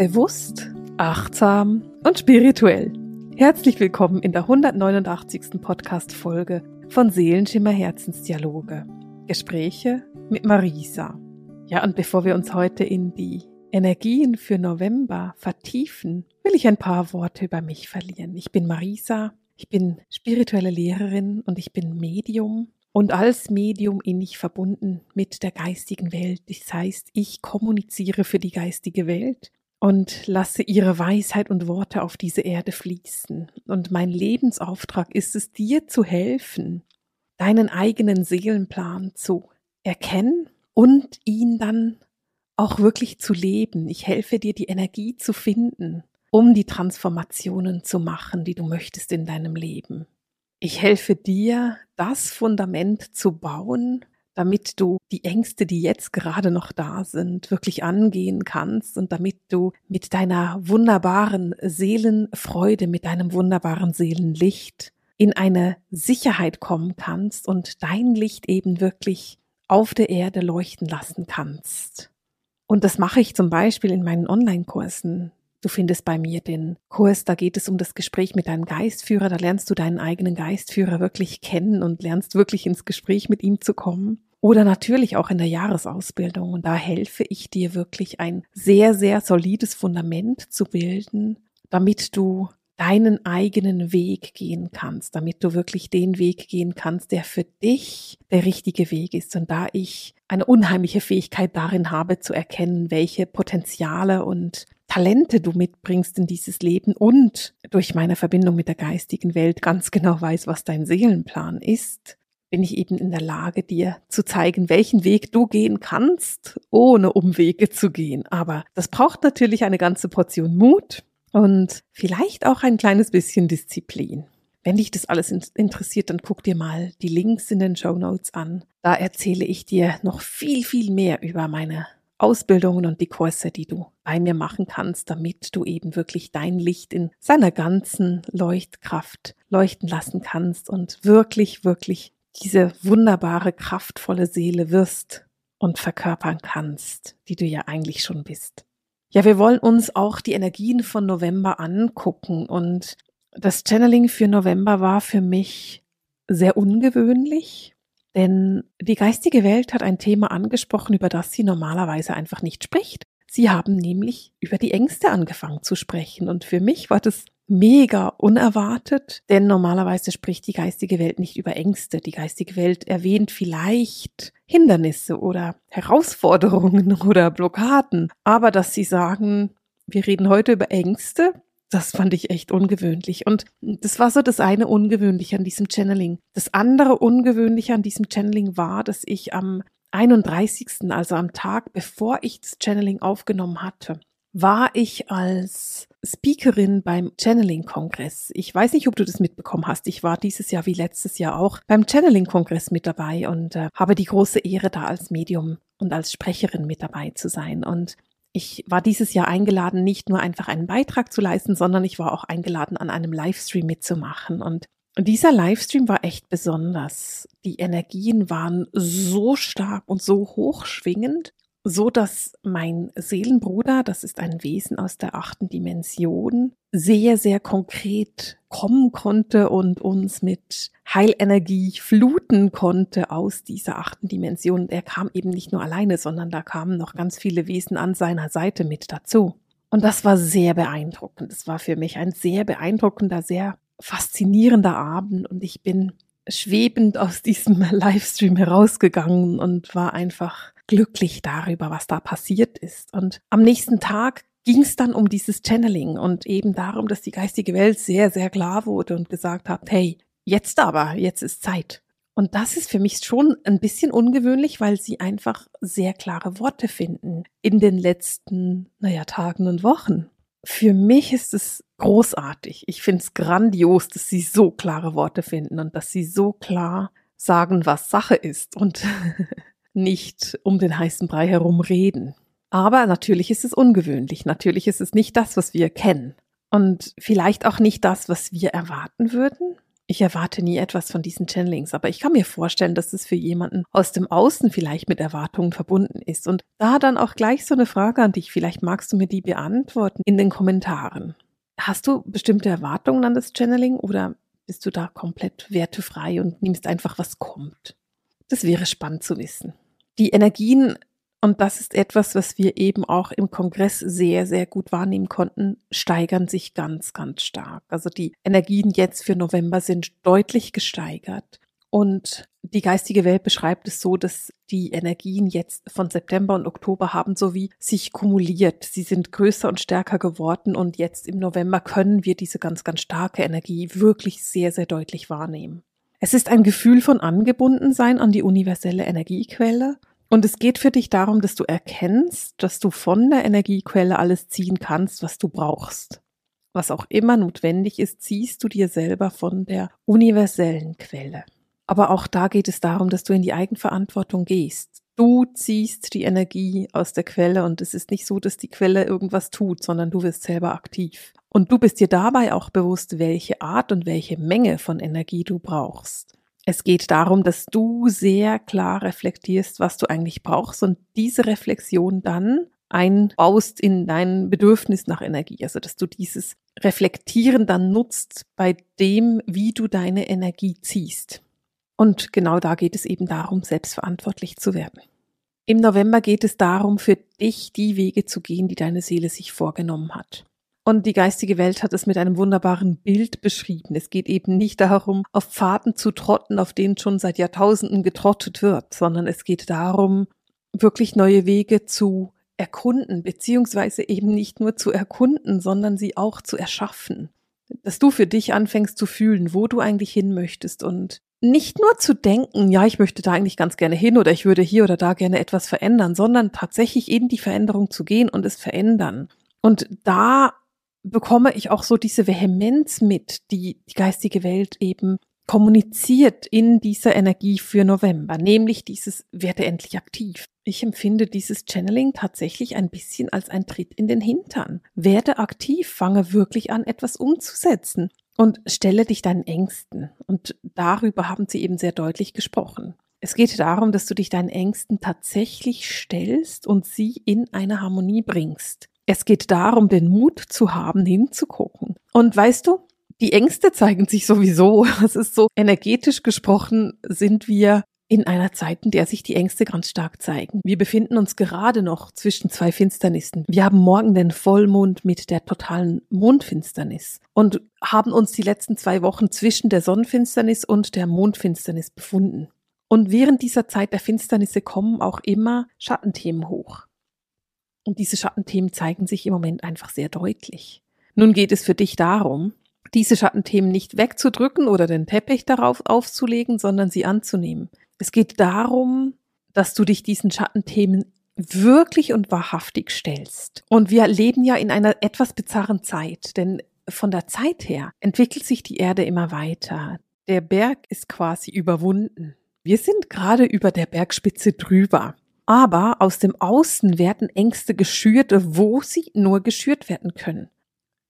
Bewusst, achtsam und spirituell. Herzlich willkommen in der 189. Podcast-Folge von Seelenschimmer Herzensdialoge. Gespräche mit Marisa. Ja, und bevor wir uns heute in die Energien für November vertiefen, will ich ein paar Worte über mich verlieren. Ich bin Marisa, ich bin spirituelle Lehrerin und ich bin Medium und als Medium innig verbunden mit der geistigen Welt. Das heißt, ich kommuniziere für die geistige Welt und lasse ihre Weisheit und Worte auf diese Erde fließen. Und mein Lebensauftrag ist es, dir zu helfen, deinen eigenen Seelenplan zu erkennen und ihn dann auch wirklich zu leben. Ich helfe dir, die Energie zu finden, um die Transformationen zu machen, die du möchtest in deinem Leben. Ich helfe dir, das Fundament zu bauen, damit du die Ängste, die jetzt gerade noch da sind, wirklich angehen kannst und damit du mit deiner wunderbaren Seelenfreude, mit deinem wunderbaren Seelenlicht in eine Sicherheit kommen kannst und dein Licht eben wirklich auf der Erde leuchten lassen kannst. Und das mache ich zum Beispiel in meinen Online-Kursen. Du findest bei mir den Kurs, da geht es um das Gespräch mit deinem Geistführer. Da lernst du deinen eigenen Geistführer wirklich kennen und lernst wirklich ins Gespräch mit ihm zu kommen. Oder natürlich auch in der Jahresausbildung. Und da helfe ich dir wirklich ein sehr, sehr solides Fundament zu bilden, damit du deinen eigenen Weg gehen kannst, damit du wirklich den Weg gehen kannst, der für dich der richtige Weg ist. Und da ich eine unheimliche Fähigkeit darin habe zu erkennen, welche Potenziale und Talente du mitbringst in dieses Leben und durch meine Verbindung mit der geistigen Welt ganz genau weiß, was dein Seelenplan ist, bin ich eben in der Lage, dir zu zeigen, welchen Weg du gehen kannst, ohne Umwege zu gehen. Aber das braucht natürlich eine ganze Portion Mut und vielleicht auch ein kleines bisschen Disziplin. Wenn dich das alles interessiert, dann guck dir mal die Links in den Show Notes an. Da erzähle ich dir noch viel, viel mehr über meine Ausbildungen und die Kurse, die du bei mir machen kannst, damit du eben wirklich dein Licht in seiner ganzen Leuchtkraft leuchten lassen kannst und wirklich, wirklich diese wunderbare, kraftvolle Seele wirst und verkörpern kannst, die du ja eigentlich schon bist. Ja, wir wollen uns auch die Energien von November angucken und das Channeling für November war für mich sehr ungewöhnlich, denn die geistige Welt hat ein Thema angesprochen, über das sie normalerweise einfach nicht spricht. Sie haben nämlich über die Ängste angefangen zu sprechen und für mich war das mega unerwartet, denn normalerweise spricht die geistige Welt nicht über Ängste. Die geistige Welt erwähnt vielleicht Hindernisse oder Herausforderungen oder Blockaden, aber dass sie sagen, wir reden heute über Ängste, das fand ich echt ungewöhnlich. Und das war so das eine Ungewöhnliche an diesem Channeling. Das andere Ungewöhnliche an diesem Channeling war, dass ich am 31., also am Tag, bevor ich das Channeling aufgenommen hatte, war ich als Speakerin beim Channeling-Kongress. Ich weiß nicht, ob du das mitbekommen hast. Ich war dieses Jahr wie letztes Jahr auch beim Channeling-Kongress mit dabei und äh, habe die große Ehre, da als Medium und als Sprecherin mit dabei zu sein. Und ich war dieses Jahr eingeladen, nicht nur einfach einen Beitrag zu leisten, sondern ich war auch eingeladen, an einem Livestream mitzumachen. Und dieser Livestream war echt besonders. Die Energien waren so stark und so hochschwingend so dass mein Seelenbruder, das ist ein Wesen aus der achten Dimension, sehr, sehr konkret kommen konnte und uns mit Heilenergie fluten konnte aus dieser achten Dimension. Er kam eben nicht nur alleine, sondern da kamen noch ganz viele Wesen an seiner Seite mit dazu. Und das war sehr beeindruckend. Das war für mich ein sehr beeindruckender, sehr faszinierender Abend und ich bin schwebend aus diesem Livestream herausgegangen und war einfach glücklich darüber, was da passiert ist. Und am nächsten Tag ging es dann um dieses Channeling und eben darum, dass die geistige Welt sehr, sehr klar wurde und gesagt hat, hey, jetzt aber, jetzt ist Zeit. Und das ist für mich schon ein bisschen ungewöhnlich, weil sie einfach sehr klare Worte finden in den letzten, naja, Tagen und Wochen. Für mich ist es großartig. Ich finde es grandios, dass sie so klare Worte finden und dass sie so klar sagen, was Sache ist. Und nicht um den heißen Brei herum reden. Aber natürlich ist es ungewöhnlich. Natürlich ist es nicht das, was wir kennen. Und vielleicht auch nicht das, was wir erwarten würden. Ich erwarte nie etwas von diesen Channelings, aber ich kann mir vorstellen, dass es für jemanden aus dem Außen vielleicht mit Erwartungen verbunden ist. Und da dann auch gleich so eine Frage an dich. Vielleicht magst du mir die beantworten in den Kommentaren. Hast du bestimmte Erwartungen an das Channeling oder bist du da komplett wertefrei und nimmst einfach, was kommt? Das wäre spannend zu wissen. Die Energien und das ist etwas, was wir eben auch im Kongress sehr, sehr gut wahrnehmen konnten, steigern sich ganz, ganz stark. Also die Energien jetzt für November sind deutlich gesteigert. Und die geistige Welt beschreibt es so, dass die Energien jetzt von September und Oktober haben sowie sich kumuliert. Sie sind größer und stärker geworden und jetzt im November können wir diese ganz, ganz starke Energie wirklich sehr, sehr deutlich wahrnehmen. Es ist ein Gefühl von Angebundensein an die universelle Energiequelle und es geht für dich darum, dass du erkennst, dass du von der Energiequelle alles ziehen kannst, was du brauchst. Was auch immer notwendig ist, ziehst du dir selber von der universellen Quelle. Aber auch da geht es darum, dass du in die Eigenverantwortung gehst. Du ziehst die Energie aus der Quelle und es ist nicht so, dass die Quelle irgendwas tut, sondern du wirst selber aktiv. Und du bist dir dabei auch bewusst, welche Art und welche Menge von Energie du brauchst. Es geht darum, dass du sehr klar reflektierst, was du eigentlich brauchst und diese Reflexion dann einbaust in dein Bedürfnis nach Energie. Also, dass du dieses Reflektieren dann nutzt bei dem, wie du deine Energie ziehst. Und genau da geht es eben darum, selbstverantwortlich zu werden. Im November geht es darum, für dich die Wege zu gehen, die deine Seele sich vorgenommen hat. Und die geistige Welt hat es mit einem wunderbaren Bild beschrieben. Es geht eben nicht darum, auf Pfaden zu trotten, auf denen schon seit Jahrtausenden getrottet wird, sondern es geht darum, wirklich neue Wege zu erkunden, beziehungsweise eben nicht nur zu erkunden, sondern sie auch zu erschaffen. Dass du für dich anfängst zu fühlen, wo du eigentlich hin möchtest und nicht nur zu denken, ja, ich möchte da eigentlich ganz gerne hin oder ich würde hier oder da gerne etwas verändern, sondern tatsächlich in die Veränderung zu gehen und es verändern. Und da bekomme ich auch so diese Vehemenz mit, die die geistige Welt eben kommuniziert in dieser Energie für November, nämlich dieses werde endlich aktiv. Ich empfinde dieses Channeling tatsächlich ein bisschen als ein Tritt in den Hintern. Werde aktiv, fange wirklich an, etwas umzusetzen und stelle dich deinen Ängsten. Und darüber haben sie eben sehr deutlich gesprochen. Es geht darum, dass du dich deinen Ängsten tatsächlich stellst und sie in eine Harmonie bringst. Es geht darum, den Mut zu haben, hinzugucken. Und weißt du, die Ängste zeigen sich sowieso. Es ist so energetisch gesprochen, sind wir in einer Zeit, in der sich die Ängste ganz stark zeigen. Wir befinden uns gerade noch zwischen zwei Finsternissen. Wir haben morgen den Vollmond mit der totalen Mondfinsternis und haben uns die letzten zwei Wochen zwischen der Sonnenfinsternis und der Mondfinsternis befunden. Und während dieser Zeit der Finsternisse kommen auch immer Schattenthemen hoch. Und diese Schattenthemen zeigen sich im Moment einfach sehr deutlich. Nun geht es für dich darum, diese Schattenthemen nicht wegzudrücken oder den Teppich darauf aufzulegen, sondern sie anzunehmen. Es geht darum, dass du dich diesen Schattenthemen wirklich und wahrhaftig stellst. Und wir leben ja in einer etwas bizarren Zeit, denn von der Zeit her entwickelt sich die Erde immer weiter. Der Berg ist quasi überwunden. Wir sind gerade über der Bergspitze drüber. Aber aus dem Außen werden Ängste geschürt, wo sie nur geschürt werden können.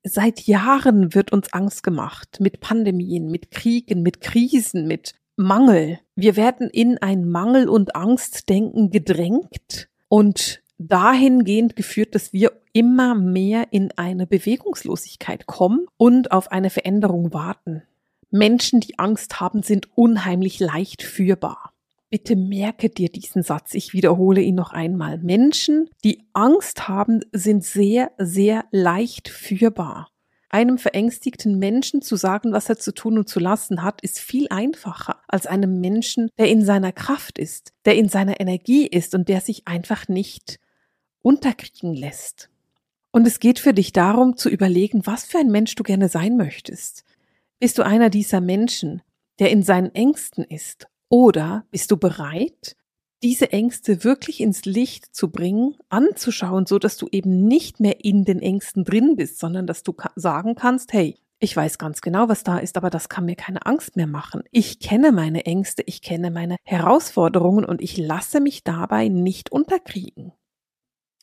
Seit Jahren wird uns Angst gemacht mit Pandemien, mit Kriegen, mit Krisen, mit Mangel. Wir werden in ein Mangel- und Angstdenken gedrängt und dahingehend geführt, dass wir immer mehr in eine Bewegungslosigkeit kommen und auf eine Veränderung warten. Menschen, die Angst haben, sind unheimlich leicht führbar. Bitte merke dir diesen Satz. Ich wiederhole ihn noch einmal. Menschen, die Angst haben, sind sehr, sehr leicht führbar. Einem verängstigten Menschen zu sagen, was er zu tun und zu lassen hat, ist viel einfacher als einem Menschen, der in seiner Kraft ist, der in seiner Energie ist und der sich einfach nicht unterkriegen lässt. Und es geht für dich darum zu überlegen, was für ein Mensch du gerne sein möchtest. Bist du einer dieser Menschen, der in seinen Ängsten ist oder bist du bereit, diese Ängste wirklich ins Licht zu bringen, anzuschauen, so dass du eben nicht mehr in den Ängsten drin bist, sondern dass du sagen kannst, hey, ich weiß ganz genau, was da ist, aber das kann mir keine Angst mehr machen. Ich kenne meine Ängste, ich kenne meine Herausforderungen und ich lasse mich dabei nicht unterkriegen.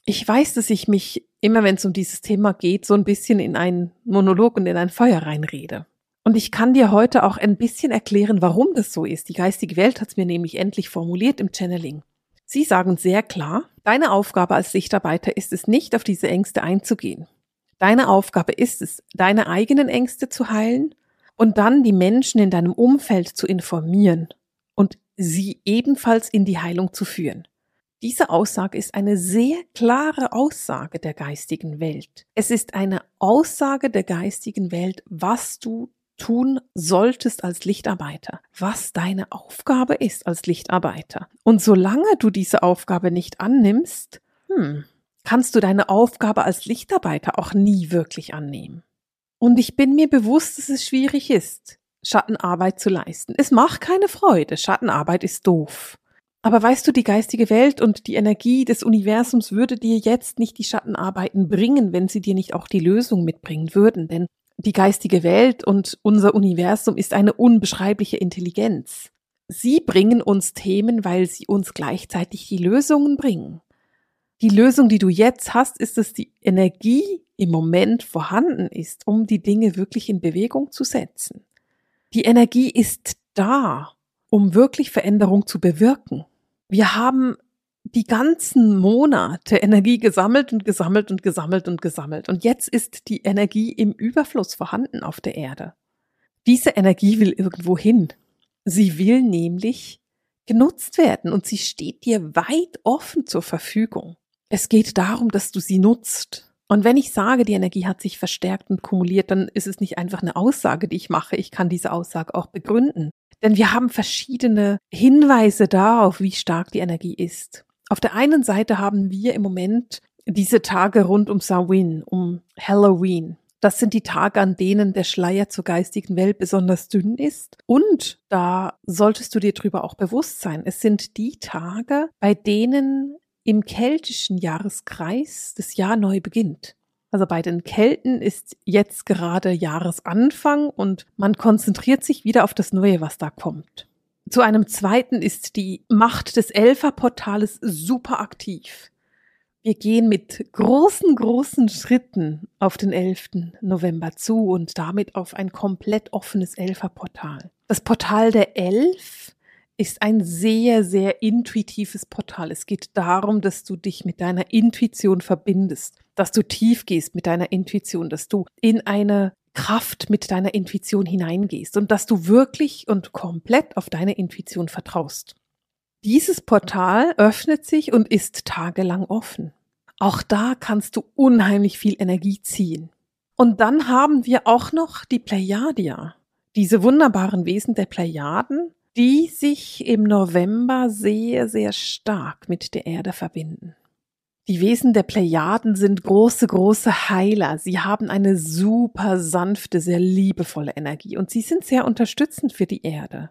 Ich weiß, dass ich mich immer, wenn es um dieses Thema geht, so ein bisschen in einen Monolog und in ein Feuer reinrede. Und ich kann dir heute auch ein bisschen erklären, warum das so ist. Die geistige Welt hat es mir nämlich endlich formuliert im Channeling. Sie sagen sehr klar, deine Aufgabe als Sichtarbeiter ist es nicht, auf diese Ängste einzugehen. Deine Aufgabe ist es, deine eigenen Ängste zu heilen und dann die Menschen in deinem Umfeld zu informieren und sie ebenfalls in die Heilung zu führen. Diese Aussage ist eine sehr klare Aussage der geistigen Welt. Es ist eine Aussage der geistigen Welt, was du tun solltest als Lichtarbeiter, was deine Aufgabe ist als Lichtarbeiter. Und solange du diese Aufgabe nicht annimmst, hm, kannst du deine Aufgabe als Lichtarbeiter auch nie wirklich annehmen. Und ich bin mir bewusst, dass es schwierig ist, Schattenarbeit zu leisten. Es macht keine Freude. Schattenarbeit ist doof. Aber weißt du, die geistige Welt und die Energie des Universums würde dir jetzt nicht die Schattenarbeiten bringen, wenn sie dir nicht auch die Lösung mitbringen würden. Denn die geistige Welt und unser Universum ist eine unbeschreibliche Intelligenz. Sie bringen uns Themen, weil sie uns gleichzeitig die Lösungen bringen. Die Lösung, die du jetzt hast, ist, dass die Energie im Moment vorhanden ist, um die Dinge wirklich in Bewegung zu setzen. Die Energie ist da, um wirklich Veränderung zu bewirken. Wir haben die ganzen Monate Energie gesammelt und gesammelt und gesammelt und gesammelt. Und jetzt ist die Energie im Überfluss vorhanden auf der Erde. Diese Energie will irgendwo hin. Sie will nämlich genutzt werden und sie steht dir weit offen zur Verfügung. Es geht darum, dass du sie nutzt. Und wenn ich sage, die Energie hat sich verstärkt und kumuliert, dann ist es nicht einfach eine Aussage, die ich mache. Ich kann diese Aussage auch begründen. Denn wir haben verschiedene Hinweise darauf, wie stark die Energie ist. Auf der einen Seite haben wir im Moment diese Tage rund um Samhain, um Halloween. Das sind die Tage, an denen der Schleier zur geistigen Welt besonders dünn ist. Und da solltest du dir drüber auch bewusst sein. Es sind die Tage, bei denen im keltischen Jahreskreis das Jahr neu beginnt. Also bei den Kelten ist jetzt gerade Jahresanfang und man konzentriert sich wieder auf das Neue, was da kommt. Zu einem zweiten ist die Macht des Elferportales super aktiv. Wir gehen mit großen, großen Schritten auf den 11. November zu und damit auf ein komplett offenes Elferportal. Das Portal der Elf ist ein sehr, sehr intuitives Portal. Es geht darum, dass du dich mit deiner Intuition verbindest, dass du tief gehst mit deiner Intuition, dass du in eine Kraft mit deiner Intuition hineingehst und dass du wirklich und komplett auf deine Intuition vertraust. Dieses Portal öffnet sich und ist tagelang offen. Auch da kannst du unheimlich viel Energie ziehen. Und dann haben wir auch noch die Plejadia, diese wunderbaren Wesen der Plejaden, die sich im November sehr, sehr stark mit der Erde verbinden. Die Wesen der Plejaden sind große, große Heiler. Sie haben eine super sanfte, sehr liebevolle Energie und sie sind sehr unterstützend für die Erde.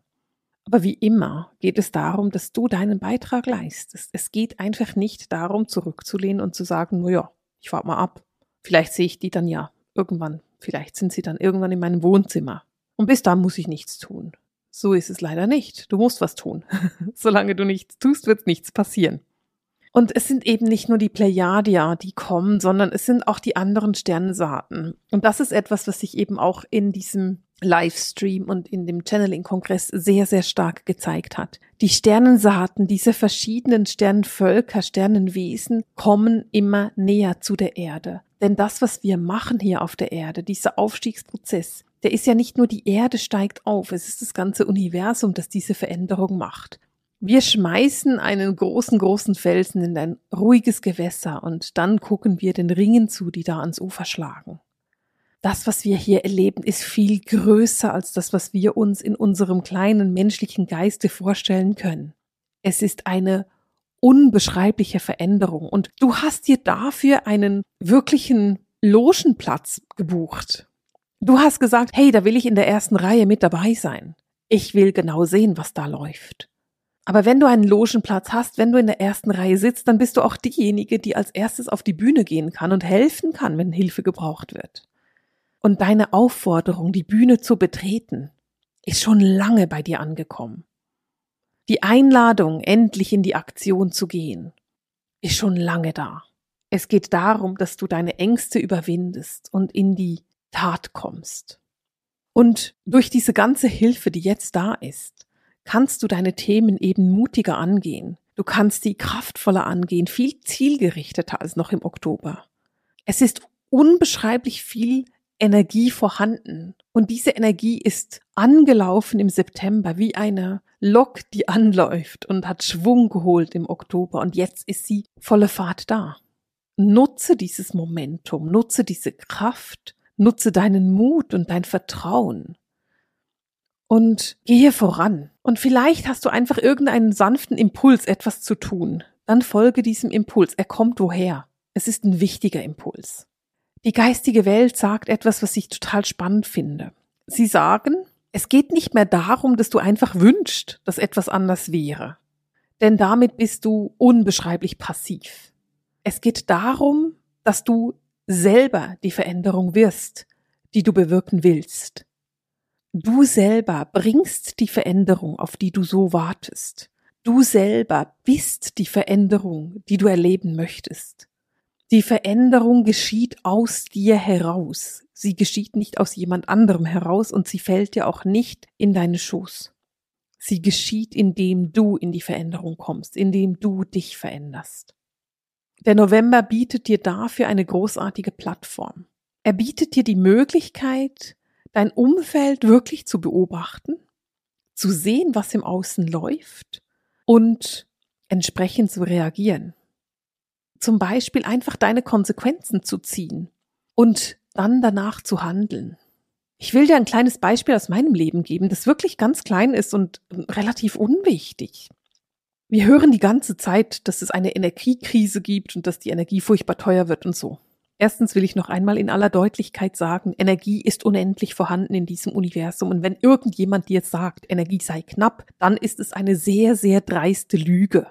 Aber wie immer geht es darum, dass du deinen Beitrag leistest. Es geht einfach nicht darum, zurückzulehnen und zu sagen, na ja, ich warte mal ab. Vielleicht sehe ich die dann ja irgendwann. Vielleicht sind sie dann irgendwann in meinem Wohnzimmer. Und bis dann muss ich nichts tun. So ist es leider nicht. Du musst was tun. Solange du nichts tust, wird nichts passieren. Und es sind eben nicht nur die Plejadia, die kommen, sondern es sind auch die anderen Sternensaaten. Und das ist etwas, was sich eben auch in diesem Livestream und in dem Channeling-Kongress sehr, sehr stark gezeigt hat. Die Sternensaaten, diese verschiedenen Sternenvölker, Sternenwesen kommen immer näher zu der Erde. Denn das, was wir machen hier auf der Erde, dieser Aufstiegsprozess, der ist ja nicht nur die Erde steigt auf, es ist das ganze Universum, das diese Veränderung macht. Wir schmeißen einen großen, großen Felsen in ein ruhiges Gewässer und dann gucken wir den Ringen zu, die da ans Ufer schlagen. Das, was wir hier erleben, ist viel größer als das, was wir uns in unserem kleinen menschlichen Geiste vorstellen können. Es ist eine unbeschreibliche Veränderung und du hast dir dafür einen wirklichen Logenplatz gebucht. Du hast gesagt, hey, da will ich in der ersten Reihe mit dabei sein. Ich will genau sehen, was da läuft. Aber wenn du einen Logenplatz hast, wenn du in der ersten Reihe sitzt, dann bist du auch diejenige, die als erstes auf die Bühne gehen kann und helfen kann, wenn Hilfe gebraucht wird. Und deine Aufforderung, die Bühne zu betreten, ist schon lange bei dir angekommen. Die Einladung, endlich in die Aktion zu gehen, ist schon lange da. Es geht darum, dass du deine Ängste überwindest und in die Tat kommst. Und durch diese ganze Hilfe, die jetzt da ist, kannst du deine Themen eben mutiger angehen. Du kannst die kraftvoller angehen, viel zielgerichteter als noch im Oktober. Es ist unbeschreiblich viel Energie vorhanden. Und diese Energie ist angelaufen im September wie eine Lok, die anläuft und hat Schwung geholt im Oktober. Und jetzt ist sie volle Fahrt da. Nutze dieses Momentum, nutze diese Kraft, nutze deinen Mut und dein Vertrauen und gehe voran. Und vielleicht hast du einfach irgendeinen sanften Impuls, etwas zu tun. Dann folge diesem Impuls. Er kommt woher? Es ist ein wichtiger Impuls. Die geistige Welt sagt etwas, was ich total spannend finde. Sie sagen, es geht nicht mehr darum, dass du einfach wünschst, dass etwas anders wäre. Denn damit bist du unbeschreiblich passiv. Es geht darum, dass du selber die Veränderung wirst, die du bewirken willst. Du selber bringst die Veränderung, auf die du so wartest. Du selber bist die Veränderung, die du erleben möchtest. Die Veränderung geschieht aus dir heraus. Sie geschieht nicht aus jemand anderem heraus und sie fällt dir auch nicht in deine Schoß. Sie geschieht, indem du in die Veränderung kommst, indem du dich veränderst. Der November bietet dir dafür eine großartige Plattform. Er bietet dir die Möglichkeit, dein Umfeld wirklich zu beobachten, zu sehen, was im Außen läuft und entsprechend zu reagieren. Zum Beispiel einfach deine Konsequenzen zu ziehen und dann danach zu handeln. Ich will dir ein kleines Beispiel aus meinem Leben geben, das wirklich ganz klein ist und relativ unwichtig. Wir hören die ganze Zeit, dass es eine Energiekrise gibt und dass die Energie furchtbar teuer wird und so. Erstens will ich noch einmal in aller Deutlichkeit sagen, Energie ist unendlich vorhanden in diesem Universum. Und wenn irgendjemand dir sagt, Energie sei knapp, dann ist es eine sehr, sehr dreiste Lüge.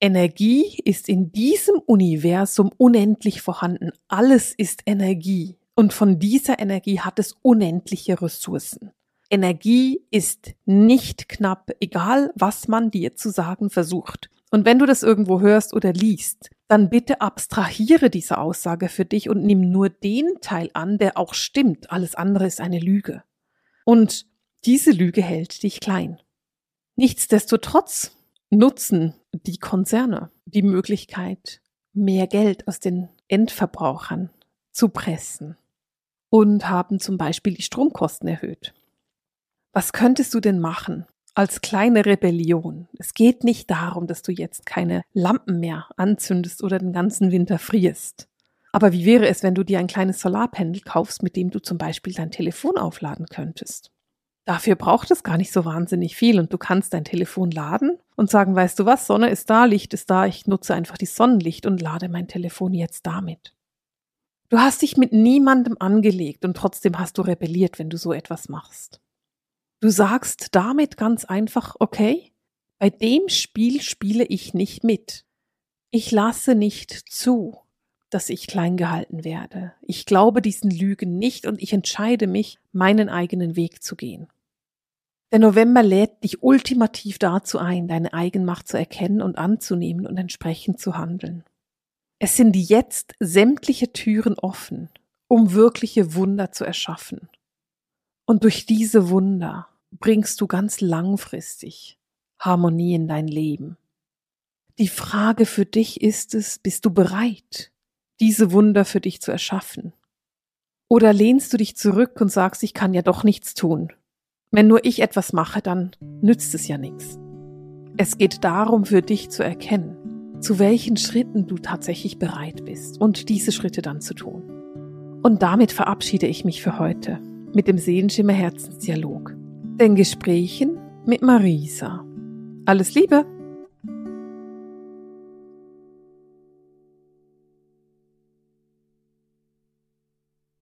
Energie ist in diesem Universum unendlich vorhanden. Alles ist Energie. Und von dieser Energie hat es unendliche Ressourcen. Energie ist nicht knapp, egal was man dir zu sagen versucht. Und wenn du das irgendwo hörst oder liest, dann bitte abstrahiere diese Aussage für dich und nimm nur den Teil an, der auch stimmt. Alles andere ist eine Lüge. Und diese Lüge hält dich klein. Nichtsdestotrotz nutzen die Konzerne die Möglichkeit, mehr Geld aus den Endverbrauchern zu pressen und haben zum Beispiel die Stromkosten erhöht. Was könntest du denn machen, als kleine Rebellion. Es geht nicht darum, dass du jetzt keine Lampen mehr anzündest oder den ganzen Winter frierst. Aber wie wäre es, wenn du dir ein kleines Solarpanel kaufst, mit dem du zum Beispiel dein Telefon aufladen könntest? Dafür braucht es gar nicht so wahnsinnig viel und du kannst dein Telefon laden und sagen, weißt du was, Sonne ist da, Licht ist da, ich nutze einfach die Sonnenlicht und lade mein Telefon jetzt damit. Du hast dich mit niemandem angelegt und trotzdem hast du rebelliert, wenn du so etwas machst. Du sagst damit ganz einfach, okay, bei dem Spiel spiele ich nicht mit. Ich lasse nicht zu, dass ich klein gehalten werde. Ich glaube diesen Lügen nicht und ich entscheide mich, meinen eigenen Weg zu gehen. Der November lädt dich ultimativ dazu ein, deine Eigenmacht zu erkennen und anzunehmen und entsprechend zu handeln. Es sind jetzt sämtliche Türen offen, um wirkliche Wunder zu erschaffen. Und durch diese Wunder bringst du ganz langfristig Harmonie in dein Leben. Die Frage für dich ist es, bist du bereit, diese Wunder für dich zu erschaffen? Oder lehnst du dich zurück und sagst, ich kann ja doch nichts tun? Wenn nur ich etwas mache, dann nützt es ja nichts. Es geht darum, für dich zu erkennen, zu welchen Schritten du tatsächlich bereit bist und diese Schritte dann zu tun. Und damit verabschiede ich mich für heute mit dem Seelenschimmer Herzensdialog den Gesprächen mit Marisa. Alles Liebe!